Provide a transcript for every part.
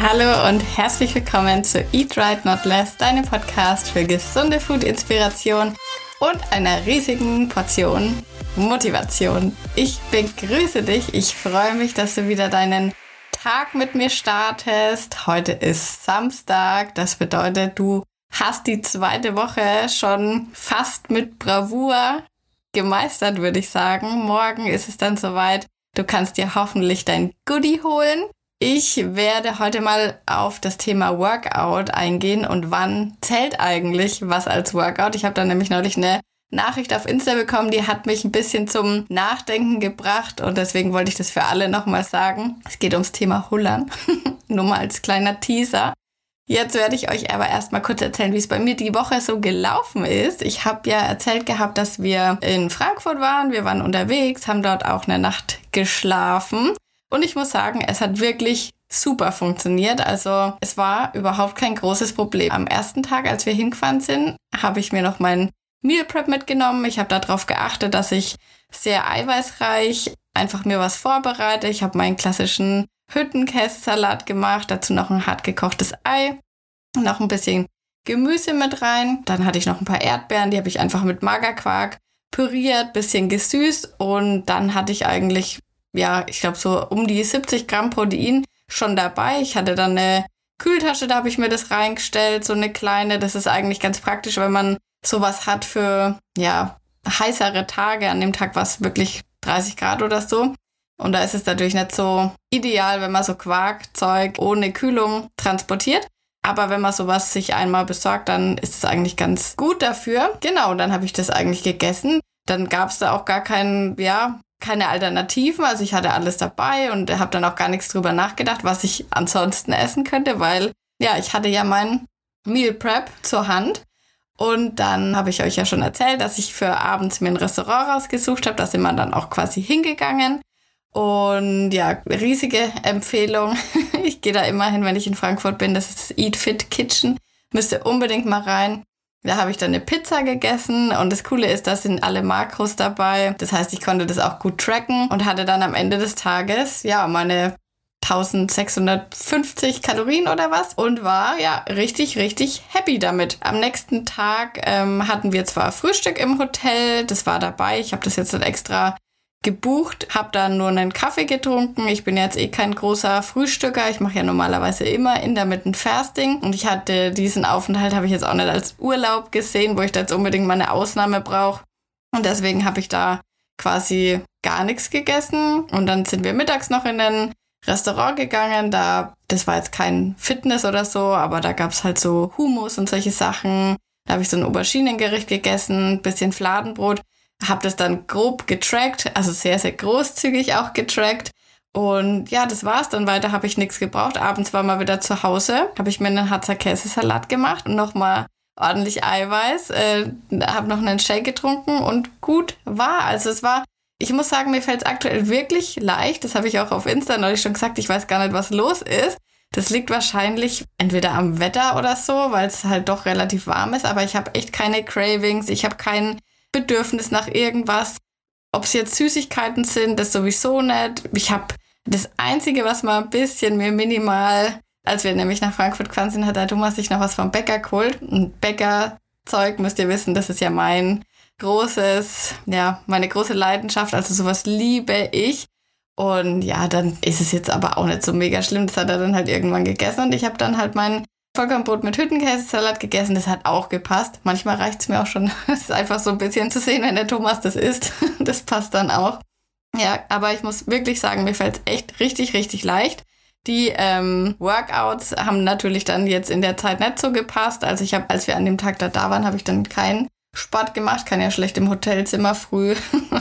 Hallo und herzlich willkommen zu Eat Right Not Less, deinem Podcast für gesunde Food-Inspiration und einer riesigen Portion Motivation. Ich begrüße dich. Ich freue mich, dass du wieder deinen Tag mit mir startest. Heute ist Samstag. Das bedeutet, du hast die zweite Woche schon fast mit Bravour gemeistert, würde ich sagen. Morgen ist es dann soweit. Du kannst dir hoffentlich dein Goodie holen. Ich werde heute mal auf das Thema Workout eingehen und wann zählt eigentlich was als Workout. Ich habe da nämlich neulich eine Nachricht auf Insta bekommen, die hat mich ein bisschen zum Nachdenken gebracht und deswegen wollte ich das für alle nochmal sagen. Es geht ums Thema Hullern. Nur mal als kleiner Teaser. Jetzt werde ich euch aber erstmal kurz erzählen, wie es bei mir die Woche so gelaufen ist. Ich habe ja erzählt gehabt, dass wir in Frankfurt waren. Wir waren unterwegs, haben dort auch eine Nacht geschlafen. Und ich muss sagen, es hat wirklich super funktioniert. Also es war überhaupt kein großes Problem. Am ersten Tag, als wir hingefahren sind, habe ich mir noch mein Meal Prep mitgenommen. Ich habe darauf geachtet, dass ich sehr eiweißreich einfach mir was vorbereite. Ich habe meinen klassischen Hüttenkäsesalat gemacht, dazu noch ein hart gekochtes Ei, noch ein bisschen Gemüse mit rein. Dann hatte ich noch ein paar Erdbeeren, die habe ich einfach mit Magerquark püriert, bisschen gesüßt und dann hatte ich eigentlich, ja, ich glaube so um die 70 Gramm Protein schon dabei. Ich hatte dann eine Kühltasche, da habe ich mir das reingestellt, so eine kleine. Das ist eigentlich ganz praktisch, wenn man sowas hat für, ja, heißere Tage. An dem Tag war es wirklich 30 Grad oder so. Und da ist es natürlich nicht so ideal, wenn man so Quarkzeug ohne Kühlung transportiert. Aber wenn man sowas sich einmal besorgt, dann ist es eigentlich ganz gut dafür. Genau, dann habe ich das eigentlich gegessen. Dann gab es da auch gar keinen, ja, keine Alternativen. Also ich hatte alles dabei und habe dann auch gar nichts drüber nachgedacht, was ich ansonsten essen könnte, weil ja, ich hatte ja mein Meal Prep zur Hand. Und dann habe ich euch ja schon erzählt, dass ich für abends mir ein Restaurant rausgesucht habe. Da sind wir dann auch quasi hingegangen. Und ja, riesige Empfehlung. Ich gehe da immer hin, wenn ich in Frankfurt bin. Das ist das Eat Fit Kitchen. Müsst ihr unbedingt mal rein. Da habe ich dann eine Pizza gegessen und das Coole ist, da sind alle Makros dabei. Das heißt, ich konnte das auch gut tracken und hatte dann am Ende des Tages ja meine 1650 Kalorien oder was und war ja richtig, richtig happy damit. Am nächsten Tag ähm, hatten wir zwar Frühstück im Hotel, das war dabei. Ich habe das jetzt dann extra gebucht, habe dann nur einen Kaffee getrunken. Ich bin jetzt eh kein großer Frühstücker. Ich mache ja normalerweise immer Intermittent Fasting und ich hatte diesen Aufenthalt habe ich jetzt auch nicht als Urlaub gesehen, wo ich da jetzt unbedingt mal eine Ausnahme brauche. Und deswegen habe ich da quasi gar nichts gegessen und dann sind wir mittags noch in ein Restaurant gegangen. Da das war jetzt kein Fitness oder so, aber da gab's halt so Hummus und solche Sachen. Da habe ich so ein Auberginengericht gegessen, bisschen Fladenbrot habe das dann grob getrackt, also sehr, sehr großzügig auch getrackt. Und ja, das war's. Dann weiter habe ich nichts gebraucht. Abends war mal wieder zu Hause, habe ich mir einen Harzer Käsesalat gemacht und nochmal ordentlich Eiweiß, äh, habe noch einen Shake getrunken und gut war. Also es war, ich muss sagen, mir fällt es aktuell wirklich leicht. Das habe ich auch auf Insta neulich schon gesagt. Ich weiß gar nicht, was los ist. Das liegt wahrscheinlich entweder am Wetter oder so, weil es halt doch relativ warm ist. Aber ich habe echt keine Cravings. Ich habe keinen Bedürfnis nach irgendwas. Ob es jetzt Süßigkeiten sind, das sowieso nicht. Ich habe das Einzige, was mal ein bisschen mir minimal, als wir nämlich nach Frankfurt gefahren sind, hat der Thomas sich noch was vom Bäcker geholt. Und Bäckerzeug, müsst ihr wissen, das ist ja mein großes, ja, meine große Leidenschaft. Also sowas liebe ich. Und ja, dann ist es jetzt aber auch nicht so mega schlimm. Das hat er dann halt irgendwann gegessen und ich habe dann halt mein Vollkornbrot mit Hüttenkäsesalat gegessen. Das hat auch gepasst. Manchmal reicht es mir auch schon. Es einfach so ein bisschen zu sehen, wenn der Thomas das isst. Das passt dann auch. Ja, aber ich muss wirklich sagen, mir fällt es echt richtig, richtig leicht. Die ähm, Workouts haben natürlich dann jetzt in der Zeit nicht so gepasst. Also ich habe, als wir an dem Tag da da waren, habe ich dann keinen Sport gemacht. Kann ja schlecht im Hotelzimmer früh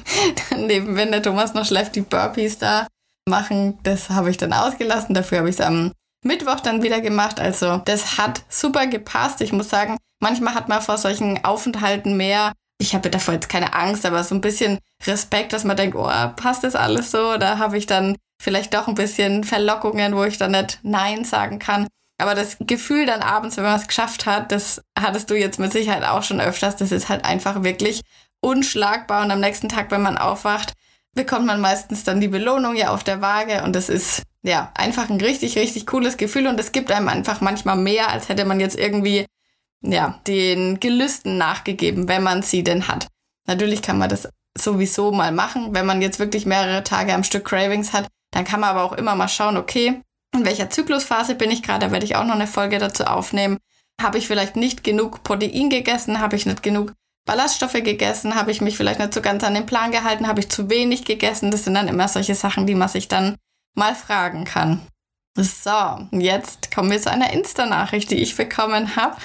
daneben, wenn der Thomas noch schläft, die Burpees da machen. Das habe ich dann ausgelassen. Dafür habe ich es am Mittwoch dann wieder gemacht. Also das hat super gepasst. Ich muss sagen, manchmal hat man vor solchen Aufenthalten mehr, ich habe davor jetzt keine Angst, aber so ein bisschen Respekt, dass man denkt, oh, passt das alles so? Da habe ich dann vielleicht doch ein bisschen Verlockungen, wo ich dann nicht Nein sagen kann. Aber das Gefühl dann abends, wenn man es geschafft hat, das hattest du jetzt mit Sicherheit auch schon öfters. Das ist halt einfach wirklich unschlagbar. Und am nächsten Tag, wenn man aufwacht, bekommt man meistens dann die Belohnung ja auf der Waage und das ist ja einfach ein richtig, richtig cooles Gefühl und es gibt einem einfach manchmal mehr, als hätte man jetzt irgendwie ja, den Gelüsten nachgegeben, wenn man sie denn hat. Natürlich kann man das sowieso mal machen, wenn man jetzt wirklich mehrere Tage am Stück Cravings hat, dann kann man aber auch immer mal schauen, okay, in welcher Zyklusphase bin ich gerade, da werde ich auch noch eine Folge dazu aufnehmen. Habe ich vielleicht nicht genug Protein gegessen? Habe ich nicht genug Ballaststoffe gegessen? Habe ich mich vielleicht nicht so ganz an den Plan gehalten? Habe ich zu wenig gegessen? Das sind dann immer solche Sachen, die man sich dann mal fragen kann. So, jetzt kommen wir zu einer Insta-Nachricht, die ich bekommen habe.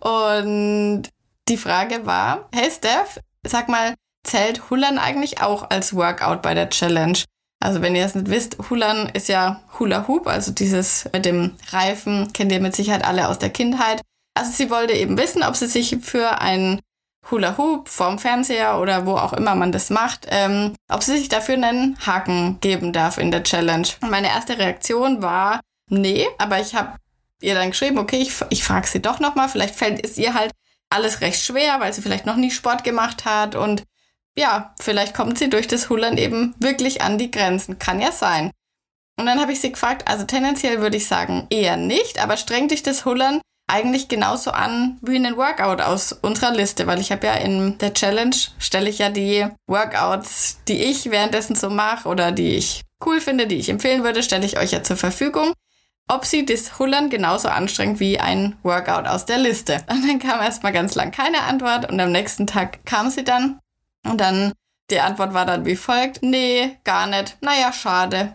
Und die Frage war, hey Steph, sag mal, zählt Hullern eigentlich auch als Workout bei der Challenge? Also wenn ihr es nicht wisst, Hullern ist ja Hula Hoop, also dieses mit dem Reifen, kennt ihr mit Sicherheit alle aus der Kindheit. Also sie wollte eben wissen, ob sie sich für ein Hula Hoop vorm Fernseher oder wo auch immer man das macht, ähm, ob sie sich dafür einen Haken geben darf in der Challenge. Meine erste Reaktion war, nee, aber ich habe ihr dann geschrieben, okay, ich, ich frage sie doch nochmal, vielleicht fällt es ihr halt alles recht schwer, weil sie vielleicht noch nie Sport gemacht hat und ja, vielleicht kommt sie durch das Hullern eben wirklich an die Grenzen. Kann ja sein. Und dann habe ich sie gefragt, also tendenziell würde ich sagen eher nicht, aber strengt dich das Hullern eigentlich genauso an wie einen Workout aus unserer Liste, weil ich habe ja in der Challenge stelle ich ja die Workouts, die ich währenddessen so mache oder die ich cool finde, die ich empfehlen würde, stelle ich euch ja zur Verfügung. Ob sie das Hullern genauso anstrengt wie ein Workout aus der Liste. Und dann kam erstmal ganz lang keine Antwort und am nächsten Tag kam sie dann und dann die Antwort war dann wie folgt: Nee, gar nicht. Naja, schade.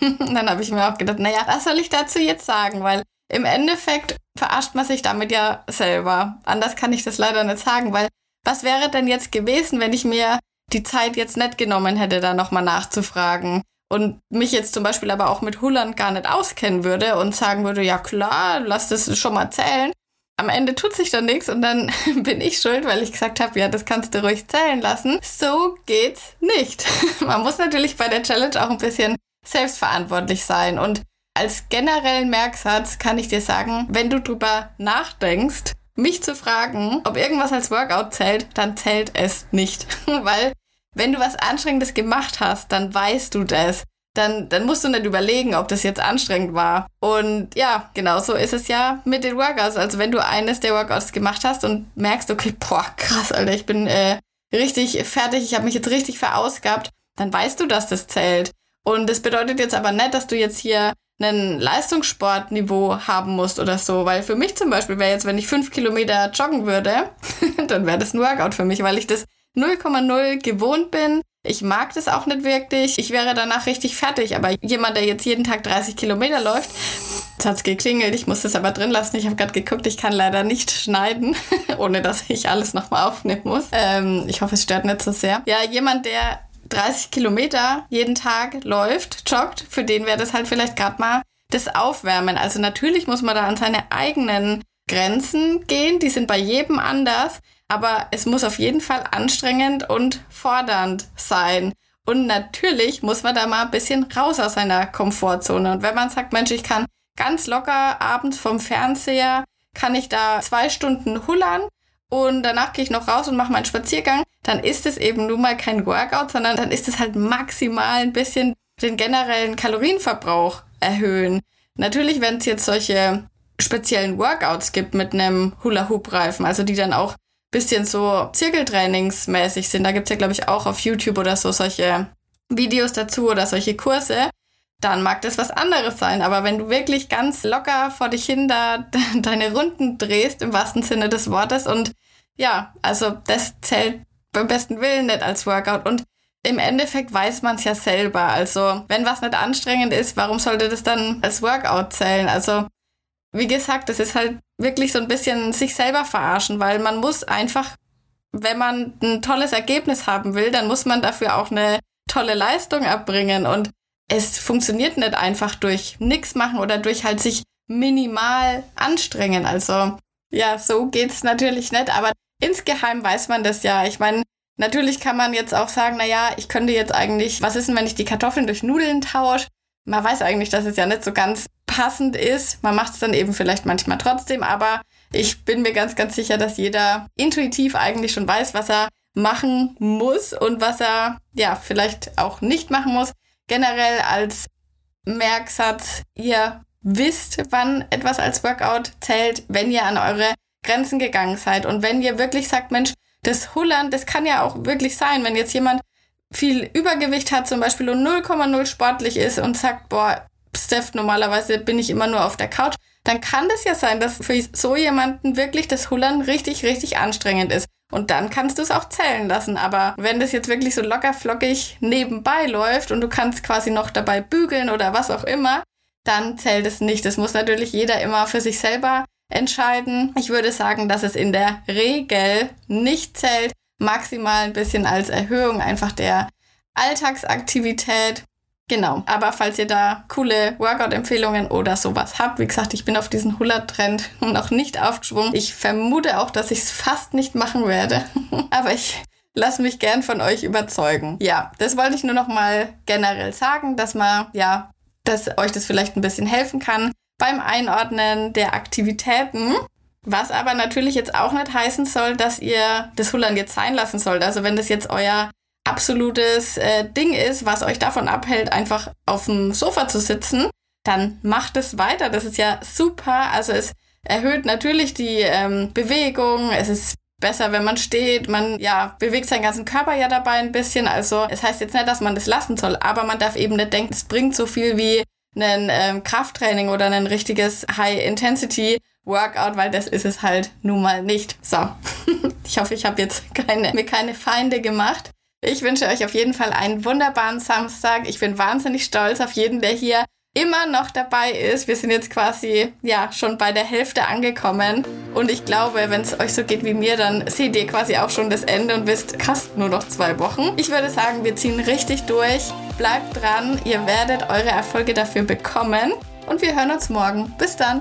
dann habe ich mir auch gedacht, naja, was soll ich dazu jetzt sagen? Weil im Endeffekt verarscht man sich damit ja selber. Anders kann ich das leider nicht sagen, weil was wäre denn jetzt gewesen, wenn ich mir die Zeit jetzt nicht genommen hätte, da nochmal nachzufragen und mich jetzt zum Beispiel aber auch mit Hulland gar nicht auskennen würde und sagen würde, ja klar, lass das schon mal zählen. Am Ende tut sich dann nichts und dann bin ich schuld, weil ich gesagt habe, ja, das kannst du ruhig zählen lassen. So geht's nicht. Man muss natürlich bei der Challenge auch ein bisschen selbstverantwortlich sein und als generellen Merksatz kann ich dir sagen, wenn du drüber nachdenkst, mich zu fragen, ob irgendwas als Workout zählt, dann zählt es nicht. Weil wenn du was Anstrengendes gemacht hast, dann weißt du das. Dann, dann musst du nicht überlegen, ob das jetzt anstrengend war. Und ja, genau so ist es ja mit den Workouts. Also wenn du eines der Workouts gemacht hast und merkst, okay, boah, krass, Alter, ich bin äh, richtig fertig, ich habe mich jetzt richtig verausgabt, dann weißt du, dass das zählt. Und das bedeutet jetzt aber nicht, dass du jetzt hier ein Leistungssportniveau haben musst oder so. Weil für mich zum Beispiel wäre jetzt, wenn ich fünf Kilometer joggen würde, dann wäre das ein Workout für mich, weil ich das 0,0 gewohnt bin. Ich mag das auch nicht wirklich. Ich wäre danach richtig fertig. Aber jemand, der jetzt jeden Tag 30 Kilometer läuft, jetzt hat's geklingelt. Ich muss das aber drin lassen. Ich habe gerade geguckt, ich kann leider nicht schneiden, ohne dass ich alles nochmal aufnehmen muss. Ähm, ich hoffe, es stört nicht so sehr. Ja, jemand, der 30 Kilometer jeden Tag läuft, joggt, für den wäre das halt vielleicht gerade mal das Aufwärmen. Also natürlich muss man da an seine eigenen Grenzen gehen, die sind bei jedem anders, aber es muss auf jeden Fall anstrengend und fordernd sein. Und natürlich muss man da mal ein bisschen raus aus seiner Komfortzone. Und wenn man sagt, Mensch, ich kann ganz locker abends vom Fernseher, kann ich da zwei Stunden hullern und danach gehe ich noch raus und mache meinen Spaziergang, dann ist es eben nun mal kein Workout, sondern dann ist es halt maximal ein bisschen den generellen Kalorienverbrauch erhöhen. Natürlich, wenn es jetzt solche speziellen Workouts gibt mit einem Hula-Hoop-Reifen, also die dann auch bisschen so Zirkeltrainingsmäßig sind, da gibt's ja, glaube ich, auch auf YouTube oder so solche Videos dazu oder solche Kurse, dann mag das was anderes sein. Aber wenn du wirklich ganz locker vor dich hin da deine Runden drehst, im wahrsten Sinne des Wortes, und ja, also das zählt beim besten Willen nicht als Workout. Und im Endeffekt weiß man es ja selber. Also, wenn was nicht anstrengend ist, warum sollte das dann als Workout zählen? Also, wie gesagt, das ist halt wirklich so ein bisschen sich selber verarschen, weil man muss einfach, wenn man ein tolles Ergebnis haben will, dann muss man dafür auch eine tolle Leistung erbringen. Und es funktioniert nicht einfach durch nichts machen oder durch halt sich minimal anstrengen. Also ja, so geht's natürlich nicht, aber insgeheim weiß man das ja. Ich meine, natürlich kann man jetzt auch sagen, na ja, ich könnte jetzt eigentlich, was ist denn, wenn ich die Kartoffeln durch Nudeln tausche? Man weiß eigentlich, dass es ja nicht so ganz passend ist. Man macht es dann eben vielleicht manchmal trotzdem, aber ich bin mir ganz, ganz sicher, dass jeder intuitiv eigentlich schon weiß, was er machen muss und was er ja vielleicht auch nicht machen muss. Generell als Merksatz, ihr wisst, wann etwas als Workout zählt, wenn ihr an eure Grenzen gegangen seid und wenn ihr wirklich sagt, Mensch, das Hullern, das kann ja auch wirklich sein, wenn jetzt jemand viel Übergewicht hat zum Beispiel und 0,0 sportlich ist und sagt, boah, Steph, normalerweise bin ich immer nur auf der Couch, dann kann das ja sein, dass für so jemanden wirklich das Hullern richtig, richtig anstrengend ist. Und dann kannst du es auch zählen lassen. Aber wenn das jetzt wirklich so locker flockig nebenbei läuft und du kannst quasi noch dabei bügeln oder was auch immer, dann zählt es nicht. Das muss natürlich jeder immer für sich selber entscheiden. Ich würde sagen, dass es in der Regel nicht zählt. Maximal ein bisschen als Erhöhung einfach der Alltagsaktivität. Genau. Aber falls ihr da coole Workout-Empfehlungen oder sowas habt, wie gesagt, ich bin auf diesen Huller-Trend noch nicht aufgeschwungen. Ich vermute auch, dass ich es fast nicht machen werde. Aber ich lasse mich gern von euch überzeugen. Ja, das wollte ich nur noch mal generell sagen, dass man, ja, dass euch das vielleicht ein bisschen helfen kann beim Einordnen der Aktivitäten. Was aber natürlich jetzt auch nicht heißen soll, dass ihr das Hullern jetzt sein lassen sollt. Also wenn das jetzt euer absolutes äh, Ding ist, was euch davon abhält, einfach auf dem Sofa zu sitzen, dann macht es weiter. Das ist ja super. Also es erhöht natürlich die ähm, Bewegung. Es ist besser, wenn man steht. Man ja bewegt seinen ganzen Körper ja dabei ein bisschen. Also es heißt jetzt nicht, dass man das lassen soll, aber man darf eben nicht denken, es bringt so viel wie ein ähm, Krafttraining oder ein richtiges High-Intensity-Workout, weil das ist es halt nun mal nicht. So, ich hoffe, ich habe jetzt keine, mir keine Feinde gemacht. Ich wünsche euch auf jeden Fall einen wunderbaren Samstag. Ich bin wahnsinnig stolz auf jeden, der hier immer noch dabei ist. Wir sind jetzt quasi ja schon bei der Hälfte angekommen und ich glaube, wenn es euch so geht wie mir, dann seht ihr quasi auch schon das Ende und wisst, krass, nur noch zwei Wochen. Ich würde sagen, wir ziehen richtig durch. Bleibt dran, ihr werdet eure Erfolge dafür bekommen und wir hören uns morgen. Bis dann.